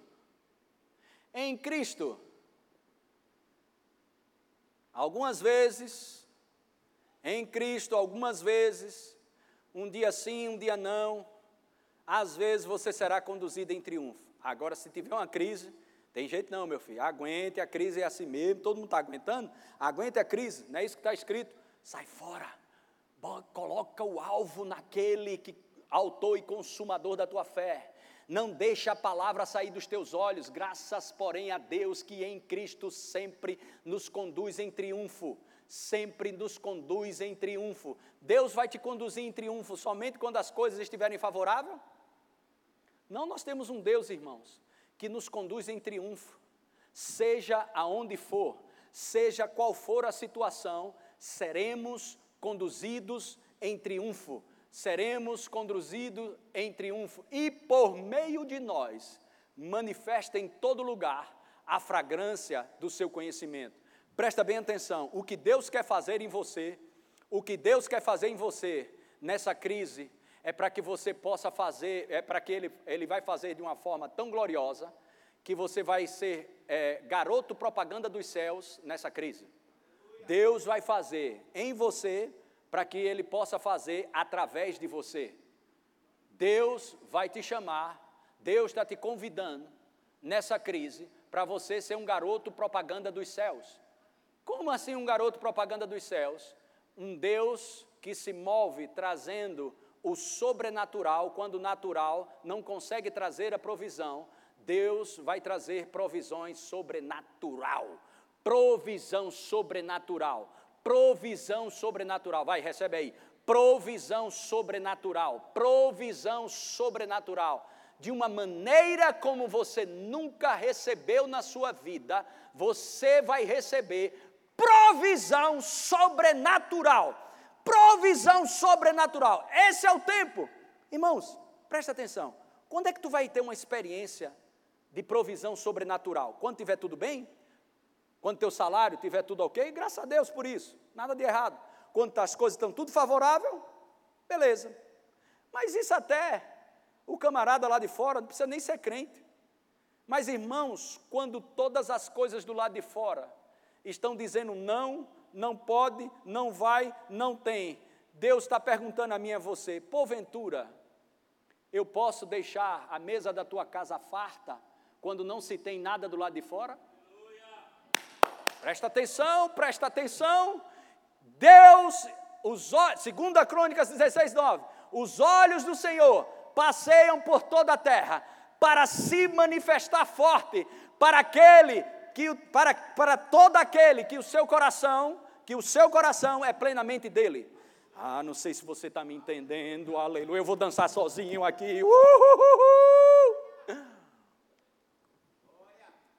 em Cristo, algumas vezes, em Cristo, algumas vezes, um dia sim, um dia não, às vezes você será conduzido em triunfo. Agora, se tiver uma crise, tem jeito não, meu filho. Aguente, a crise é assim mesmo, todo mundo está aguentando. Aguente a crise, não é isso que está escrito. Sai fora. Coloca o alvo naquele que autor e consumador da tua fé. Não deixa a palavra sair dos teus olhos, graças, porém, a Deus que em Cristo sempre nos conduz em triunfo. Sempre nos conduz em triunfo. Deus vai te conduzir em triunfo somente quando as coisas estiverem favoráveis? Não, nós temos um Deus, irmãos, que nos conduz em triunfo, seja aonde for, seja qual for a situação, seremos conduzidos em triunfo, seremos conduzidos em triunfo. E por meio de nós manifesta em todo lugar a fragrância do seu conhecimento. Presta bem atenção, o que Deus quer fazer em você, o que Deus quer fazer em você nessa crise, é para que você possa fazer, é para que ele, ele vai fazer de uma forma tão gloriosa, que você vai ser é, garoto propaganda dos céus nessa crise. Deus vai fazer em você para que Ele possa fazer através de você. Deus vai te chamar, Deus está te convidando nessa crise para você ser um garoto propaganda dos céus. Como assim um garoto propaganda dos céus? Um Deus que se move trazendo o sobrenatural, quando o natural não consegue trazer a provisão, Deus vai trazer provisões sobrenatural. Provisão sobrenatural provisão sobrenatural. Vai, recebe aí. Provisão sobrenatural. Provisão sobrenatural. De uma maneira como você nunca recebeu na sua vida, você vai receber provisão sobrenatural. Provisão sobrenatural. Esse é o tempo. Irmãos, presta atenção. Quando é que tu vai ter uma experiência de provisão sobrenatural? Quando tiver tudo bem? Quando teu salário tiver tudo ok, graças a Deus por isso, nada de errado. Quando as coisas estão tudo favorável, beleza. Mas isso até o camarada lá de fora não precisa nem ser crente. Mas irmãos, quando todas as coisas do lado de fora estão dizendo não, não pode, não vai, não tem, Deus está perguntando a mim e a você, porventura, eu posso deixar a mesa da tua casa farta quando não se tem nada do lado de fora? Presta atenção, presta atenção. Deus, os olhos, segunda Crônicas 16, 9, os olhos do Senhor passeiam por toda a terra para se manifestar forte para aquele que para, para todo aquele que o seu coração, que o seu coração é plenamente dele. Ah, não sei se você está me entendendo, aleluia. Eu vou dançar sozinho aqui.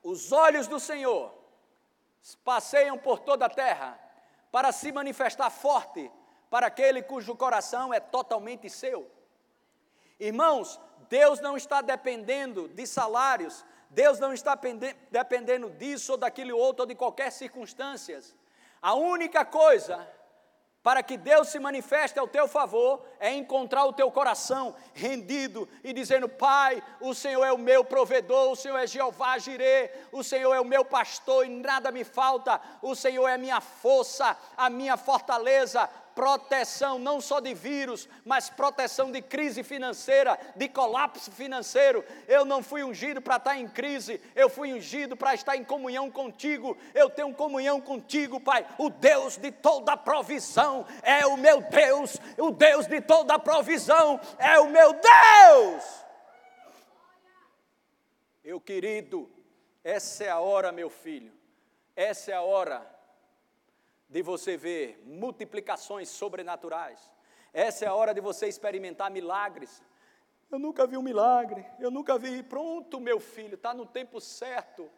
Os olhos do Senhor passeiam por toda a terra para se manifestar forte para aquele cujo coração é totalmente seu. Irmãos, Deus não está dependendo de salários, Deus não está dependendo disso ou daquele outro ou de qualquer circunstâncias. A única coisa para que Deus se manifeste ao teu favor, é encontrar o teu coração rendido e dizendo: Pai, o Senhor é o meu provedor, o Senhor é Jeová Jirê, o Senhor é o meu pastor e nada me falta, o Senhor é a minha força, a minha fortaleza, proteção não só de vírus, mas proteção de crise financeira, de colapso financeiro. Eu não fui ungido para estar em crise, eu fui ungido para estar em comunhão contigo. Eu tenho comunhão contigo, Pai. O Deus de toda provisão é o meu Deus, o Deus de toda provisão é o meu Deus. Meu querido, essa é a hora, meu filho, essa é a hora de você ver multiplicações sobrenaturais. Essa é a hora de você experimentar milagres. Eu nunca vi um milagre, eu nunca vi. Pronto, meu filho, está no tempo certo,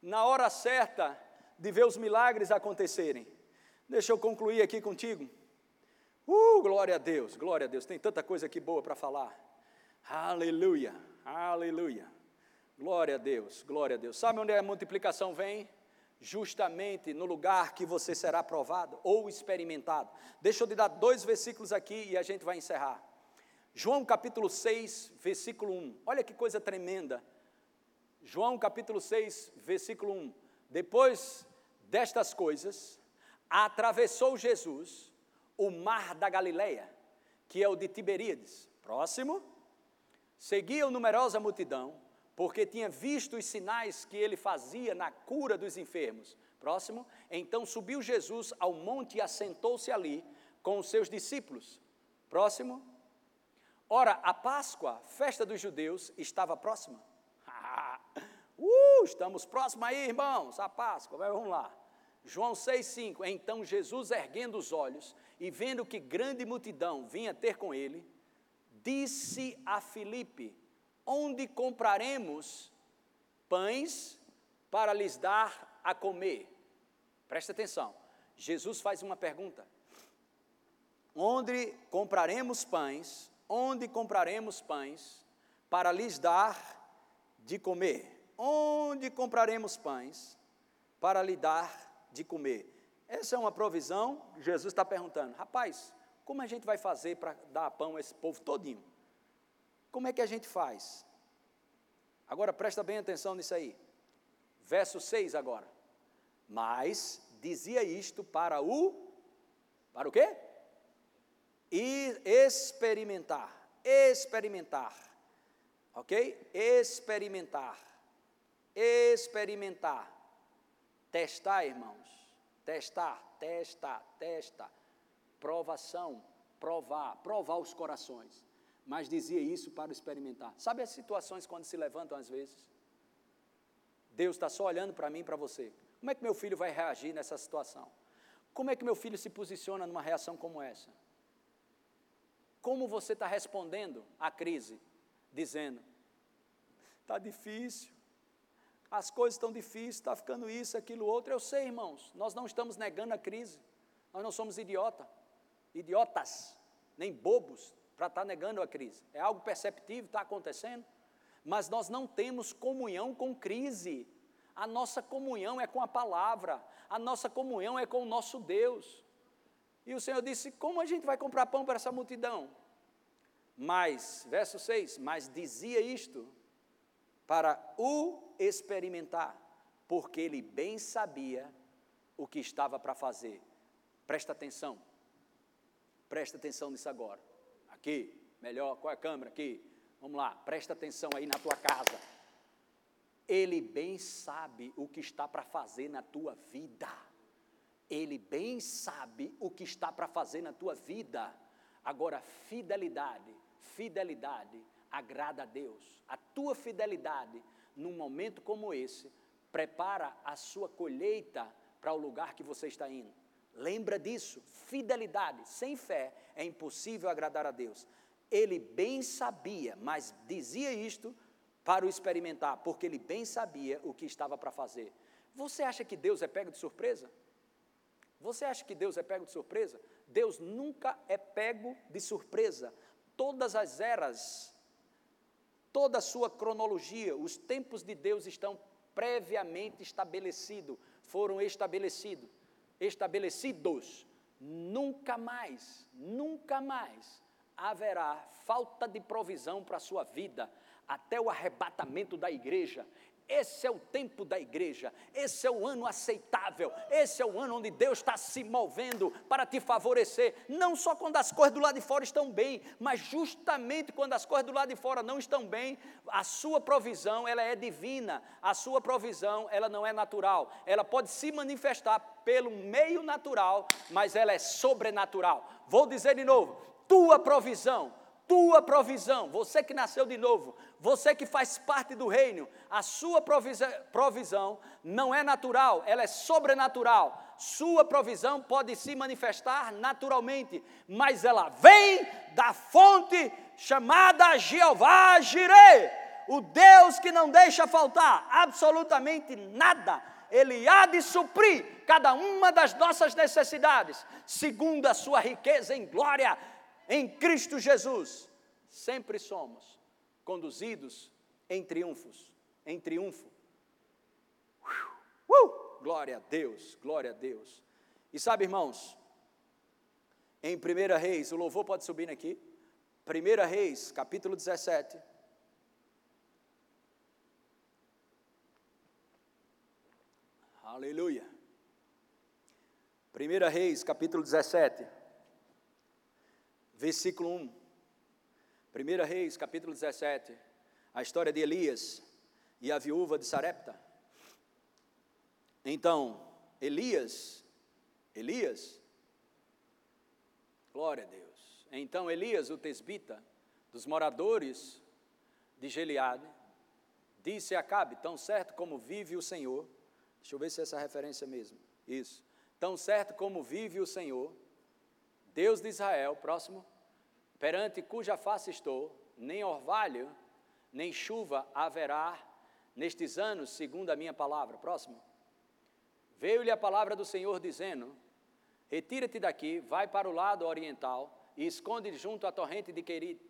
na hora certa de ver os milagres acontecerem. Deixa eu concluir aqui contigo. Uh, glória a Deus, glória a Deus. Tem tanta coisa aqui boa para falar. Aleluia, aleluia. Glória a Deus, glória a Deus. Sabe onde a multiplicação vem? Justamente no lugar que você será provado ou experimentado. Deixa eu te dar dois versículos aqui e a gente vai encerrar. João capítulo 6, versículo 1. Olha que coisa tremenda. João capítulo 6, versículo 1. Depois destas coisas, atravessou Jesus o mar da Galileia, que é o de Tiberíades. Próximo. Seguia numerosa multidão porque tinha visto os sinais que ele fazia na cura dos enfermos. Próximo, então subiu Jesus ao monte e assentou-se ali com os seus discípulos. Próximo, ora, a Páscoa, festa dos judeus, estava próxima. uh, estamos próximos aí, irmãos, a Páscoa, vamos lá. João 6,5: Então Jesus, erguendo os olhos e vendo que grande multidão vinha ter com ele, disse a Filipe: onde compraremos pães para lhes dar a comer? Presta atenção. Jesus faz uma pergunta. onde compraremos pães, onde compraremos pães para lhes dar de comer. Onde compraremos pães para lhe dar de comer. Essa é uma provisão, Jesus está perguntando, rapaz, como a gente vai fazer para dar pão a esse povo todinho? Como é que a gente faz? Agora presta bem atenção nisso aí. Verso 6 agora. Mas dizia isto para o para o quê? E experimentar, experimentar. OK? Experimentar. Experimentar. Testar, irmãos. Testar, testa, testa. Provação, provar, provar os corações. Mas dizia isso para experimentar. Sabe as situações quando se levantam às vezes? Deus está só olhando para mim e para você. Como é que meu filho vai reagir nessa situação? Como é que meu filho se posiciona numa reação como essa? Como você está respondendo à crise? Dizendo: está difícil, as coisas estão difíceis, está ficando isso, aquilo, outro. Eu sei, irmãos, nós não estamos negando a crise, nós não somos idiota, idiotas, nem bobos para estar tá negando a crise. É algo perceptível, está acontecendo, mas nós não temos comunhão com crise. A nossa comunhão é com a palavra, a nossa comunhão é com o nosso Deus. E o Senhor disse: Como a gente vai comprar pão para essa multidão? Mas, verso 6: Mas dizia isto para o experimentar, porque ele bem sabia o que estava para fazer. Presta atenção, presta atenção nisso agora. Aqui, melhor, qual é a câmera? Aqui, vamos lá, presta atenção aí na tua casa. Ele bem sabe o que está para fazer na tua vida. Ele bem sabe o que está para fazer na tua vida. Agora, fidelidade, fidelidade agrada a Deus. A tua fidelidade, num momento como esse, prepara a sua colheita para o lugar que você está indo. Lembra disso, fidelidade, sem fé é impossível agradar a Deus. Ele bem sabia, mas dizia isto para o experimentar, porque ele bem sabia o que estava para fazer. Você acha que Deus é pego de surpresa? Você acha que Deus é pego de surpresa? Deus nunca é pego de surpresa. Todas as eras toda a sua cronologia, os tempos de Deus estão previamente estabelecidos, foram estabelecidos, estabelecidos. Nunca mais, nunca mais haverá falta de provisão para a sua vida até o arrebatamento da igreja. Esse é o tempo da igreja, esse é o ano aceitável, esse é o ano onde Deus está se movendo para te favorecer, não só quando as coisas do lado de fora estão bem, mas justamente quando as coisas do lado de fora não estão bem, a sua provisão, ela é divina, a sua provisão, ela não é natural, ela pode se manifestar pelo meio natural, mas ela é sobrenatural. Vou dizer de novo, tua provisão, tua provisão, você que nasceu de novo, você que faz parte do reino, a sua provisão, provisão não é natural, ela é sobrenatural. Sua provisão pode se manifestar naturalmente, mas ela vem da fonte chamada Jeová Jireh, o Deus que não deixa faltar absolutamente nada. Ele há de suprir cada uma das nossas necessidades, segundo a sua riqueza em glória em Cristo Jesus, sempre somos conduzidos em triunfos, em triunfo. Uh, glória a Deus, glória a Deus. E sabe, irmãos, em 1 Reis, o louvor pode subir aqui. 1 Reis, capítulo 17. Aleluia. 1 Reis, capítulo 17 versículo 1. 1 Reis, capítulo 17, a história de Elias e a viúva de Sarepta. Então, Elias, Elias, glória a Deus. Então, Elias, o tesbita, dos moradores de Geliade, disse a Acabe: Tão certo como vive o Senhor, deixa eu ver se é essa referência mesmo, isso. Tão certo como vive o Senhor, Deus de Israel, próximo, perante cuja face estou, nem orvalho, nem chuva haverá nestes anos, segundo a minha palavra. Próximo. Veio-lhe a palavra do Senhor dizendo: Retira-te daqui, vai para o lado oriental e esconde junto à torrente de Querit,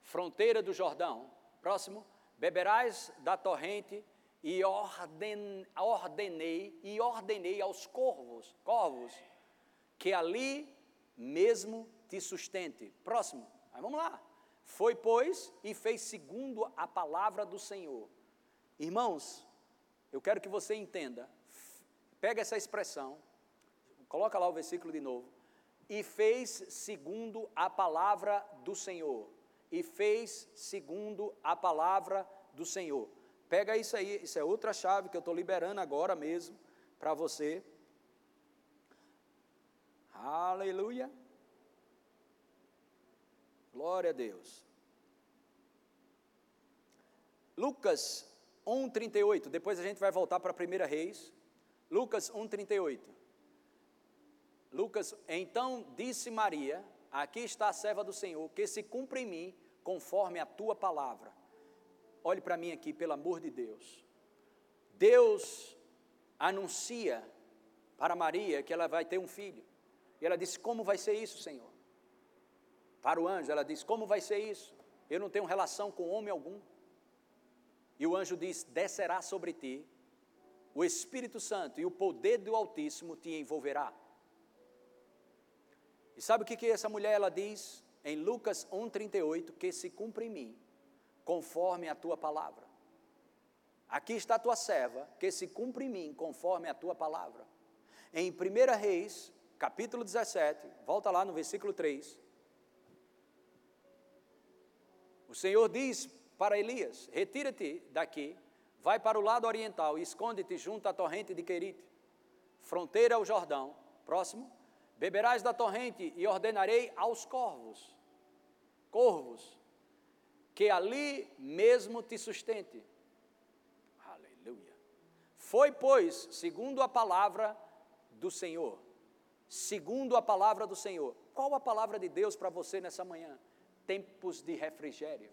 fronteira do Jordão. Próximo, beberás da torrente e orden, ordenei e ordenei aos corvos, corvos, que ali mesmo te sustente. Próximo, aí vamos lá. Foi, pois, e fez segundo a palavra do Senhor. Irmãos, eu quero que você entenda. Pega essa expressão, coloca lá o versículo de novo. E fez segundo a palavra do Senhor. E fez segundo a palavra do Senhor. Pega isso aí, isso é outra chave que eu estou liberando agora mesmo para você. Aleluia. Glória a Deus. Lucas 1,38. Depois a gente vai voltar para a primeira reis. Lucas 1,38. Lucas, então disse Maria: Aqui está a serva do Senhor, que se cumpra em mim conforme a tua palavra. Olhe para mim aqui, pelo amor de Deus. Deus anuncia para Maria que ela vai ter um filho. E ela disse: Como vai ser isso, Senhor? Para o anjo, ela diz: Como vai ser isso? Eu não tenho relação com homem algum. E o anjo diz: Descerá sobre ti o Espírito Santo e o poder do Altíssimo te envolverá. E sabe o que, que essa mulher ela diz em Lucas 1,38? Que se cumpre em mim, conforme a tua palavra. Aqui está a tua serva, que se cumpre em mim, conforme a tua palavra. Em 1 Reis, capítulo 17, volta lá no versículo 3. Senhor diz para Elias: Retira-te daqui, vai para o lado oriental e esconde-te junto à torrente de Querite, fronteira ao Jordão. Próximo. Beberás da torrente e ordenarei aos corvos, corvos, que ali mesmo te sustente. Aleluia. Foi, pois, segundo a palavra do Senhor, segundo a palavra do Senhor. Qual a palavra de Deus para você nessa manhã? Tempos de refrigério,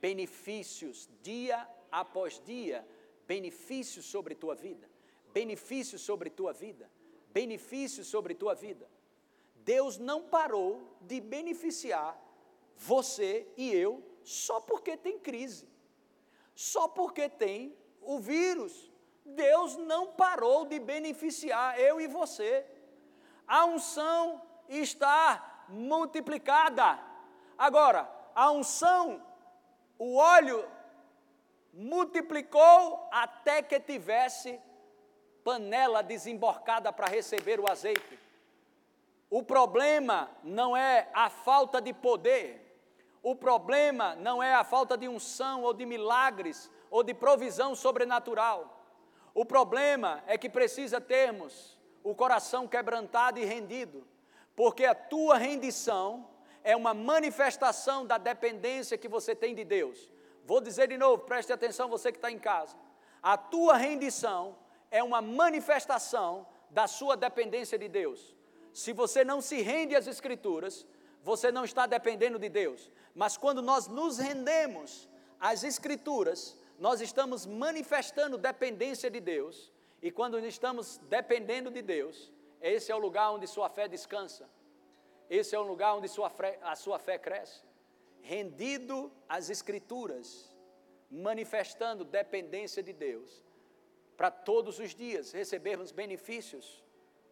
benefícios dia após dia, benefícios sobre tua vida, benefícios sobre tua vida, benefícios sobre tua vida. Deus não parou de beneficiar você e eu só porque tem crise, só porque tem o vírus. Deus não parou de beneficiar eu e você a unção está multiplicada. Agora, a unção, o óleo multiplicou até que tivesse panela desemborcada para receber o azeite. O problema não é a falta de poder, o problema não é a falta de unção ou de milagres ou de provisão sobrenatural. O problema é que precisa termos o coração quebrantado e rendido, porque a tua rendição é uma manifestação da dependência que você tem de Deus. Vou dizer de novo, preste atenção, você que está em casa. A tua rendição é uma manifestação da sua dependência de Deus. Se você não se rende às Escrituras, você não está dependendo de Deus. Mas quando nós nos rendemos às Escrituras, nós estamos manifestando dependência de Deus e quando estamos dependendo de Deus, esse é o lugar onde sua fé descansa. Esse é o lugar onde sua fé, a sua fé cresce. Rendido às Escrituras, manifestando dependência de Deus, para todos os dias recebermos benefícios,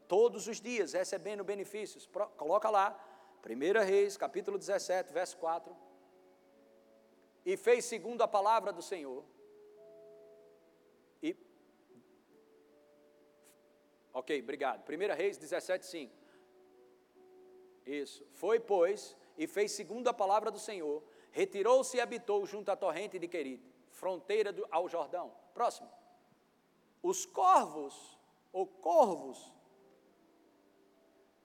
todos os dias recebendo benefícios. Pro, coloca lá, 1 Reis, capítulo 17, verso 4. E fez segundo a palavra do Senhor Ok, obrigado. 1 Reis 17, 5. Isso. Foi, pois, e fez segundo a palavra do Senhor, retirou-se e habitou junto à torrente de Querite, fronteira do, ao Jordão. Próximo. Os corvos, ou corvos,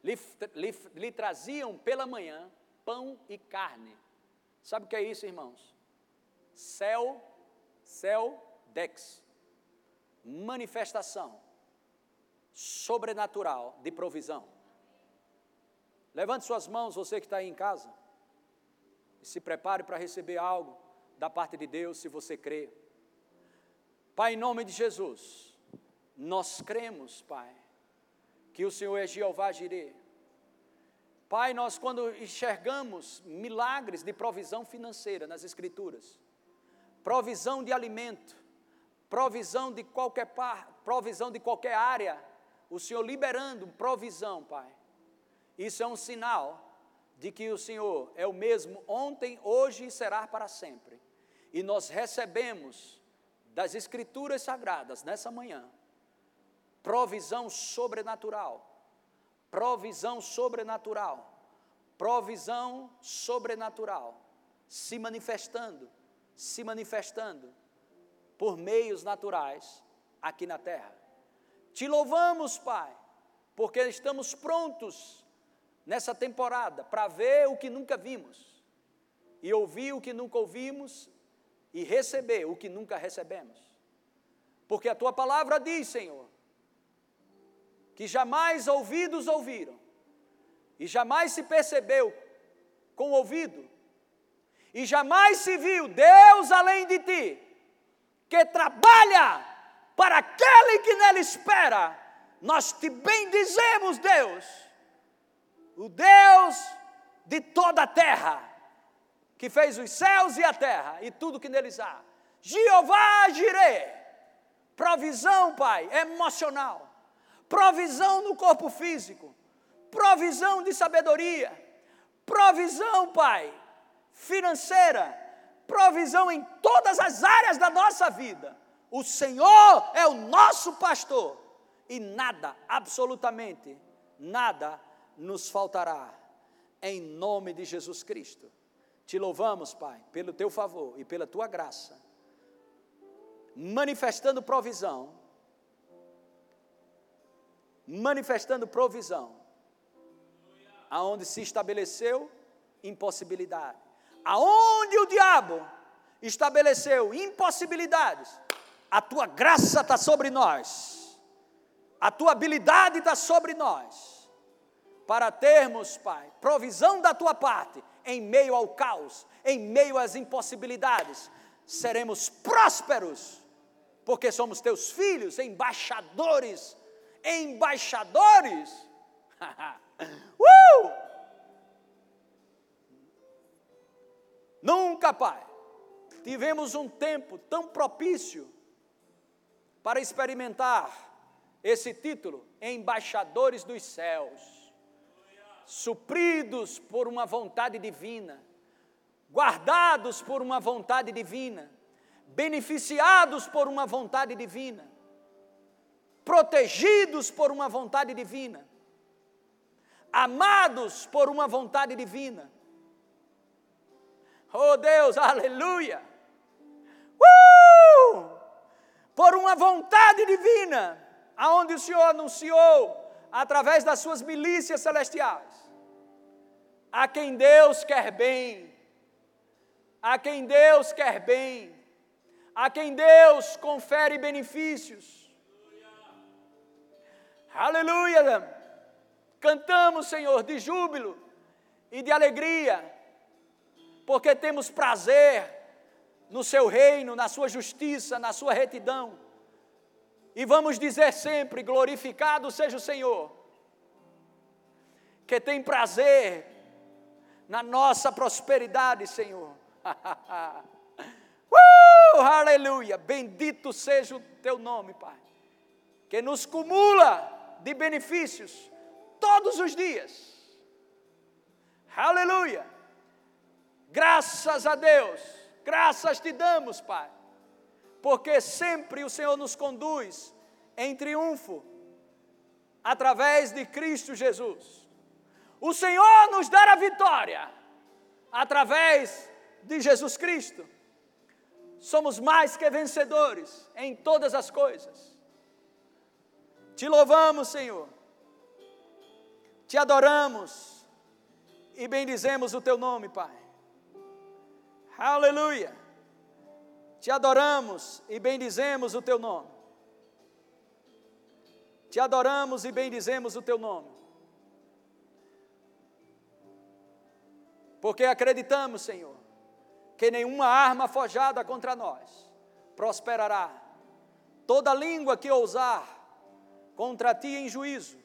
lhe, lhe, lhe traziam pela manhã pão e carne. Sabe o que é isso, irmãos? Céu, céu, dex. Manifestação sobrenatural de provisão. Levante suas mãos, você que está aí em casa, e se prepare para receber algo da parte de Deus, se você crê. Pai, em nome de Jesus, nós cremos, Pai, que o Senhor é Jeová Jireh. Pai, nós quando enxergamos milagres de provisão financeira nas Escrituras, provisão de alimento, provisão de qualquer par, provisão de qualquer área, o Senhor liberando provisão, Pai. Isso é um sinal de que o Senhor é o mesmo ontem, hoje e será para sempre. E nós recebemos das Escrituras Sagradas nessa manhã provisão sobrenatural provisão sobrenatural, provisão sobrenatural, se manifestando, se manifestando por meios naturais aqui na terra. Te louvamos, Pai, porque estamos prontos nessa temporada para ver o que nunca vimos, e ouvir o que nunca ouvimos, e receber o que nunca recebemos. Porque a tua palavra diz, Senhor, que jamais ouvidos ouviram, e jamais se percebeu com o ouvido, e jamais se viu Deus além de ti, que trabalha para aquele que nele espera. Nós te bendizemos, Deus, o Deus de toda a terra, que fez os céus e a terra e tudo que neles há. Jeová Jireh, provisão, Pai, emocional provisão no corpo físico, provisão de sabedoria, provisão, Pai, financeira, provisão em todas as áreas da nossa vida. O Senhor é o nosso pastor e nada, absolutamente nada nos faltará. Em nome de Jesus Cristo. Te louvamos, Pai, pelo teu favor e pela tua graça, manifestando provisão manifestando provisão. Aonde se estabeleceu impossibilidade. Aonde o diabo estabeleceu impossibilidades, a tua graça está sobre nós, a tua habilidade está sobre nós, para termos, Pai, provisão da tua parte, em meio ao caos, em meio às impossibilidades, seremos prósperos, porque somos teus filhos, embaixadores embaixadores. uh! Nunca, Pai, tivemos um tempo tão propício para experimentar esse título, embaixadores dos céus, supridos por uma vontade divina, guardados por uma vontade divina, beneficiados por uma vontade divina protegidos por uma vontade divina, amados por uma vontade divina. Oh Deus, aleluia! Uh! Por uma vontade divina, aonde o Senhor anunciou através das suas milícias celestiais, a quem Deus quer bem, a quem Deus quer bem, a quem Deus confere benefícios, Aleluia! Cantamos, Senhor, de júbilo e de alegria, porque temos prazer no seu reino, na sua justiça, na sua retidão. E vamos dizer sempre: glorificado seja o Senhor, que tem prazer na nossa prosperidade, Senhor. uh, aleluia! Bendito seja o teu nome, Pai, que nos cumula de benefícios todos os dias. Aleluia! Graças a Deus, graças te damos, Pai, porque sempre o Senhor nos conduz em triunfo através de Cristo Jesus. O Senhor nos dará a vitória através de Jesus Cristo. Somos mais que vencedores em todas as coisas te louvamos, Senhor. Te adoramos e bendizemos o teu nome, Pai. Aleluia. Te adoramos e bendizemos o teu nome. Te adoramos e bendizemos o teu nome. Porque acreditamos, Senhor, que nenhuma arma forjada contra nós prosperará. Toda língua que ousar contra ti em juízo,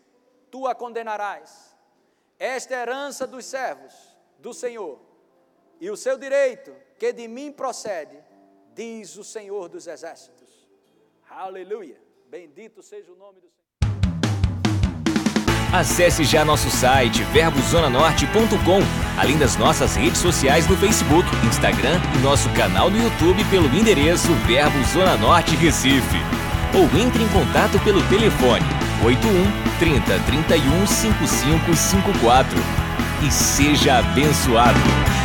tu a condenarás. Esta é a herança dos servos do Senhor, e o seu direito, que de mim procede, diz o Senhor dos exércitos. Aleluia. Bendito seja o nome do Senhor. Acesse já nosso site verbozonanorte.com, além das nossas redes sociais no Facebook, Instagram e nosso canal no YouTube pelo endereço Verbo Zona Norte Recife. Ou entre em contato pelo telefone 81 30 31 5554 e seja abençoado.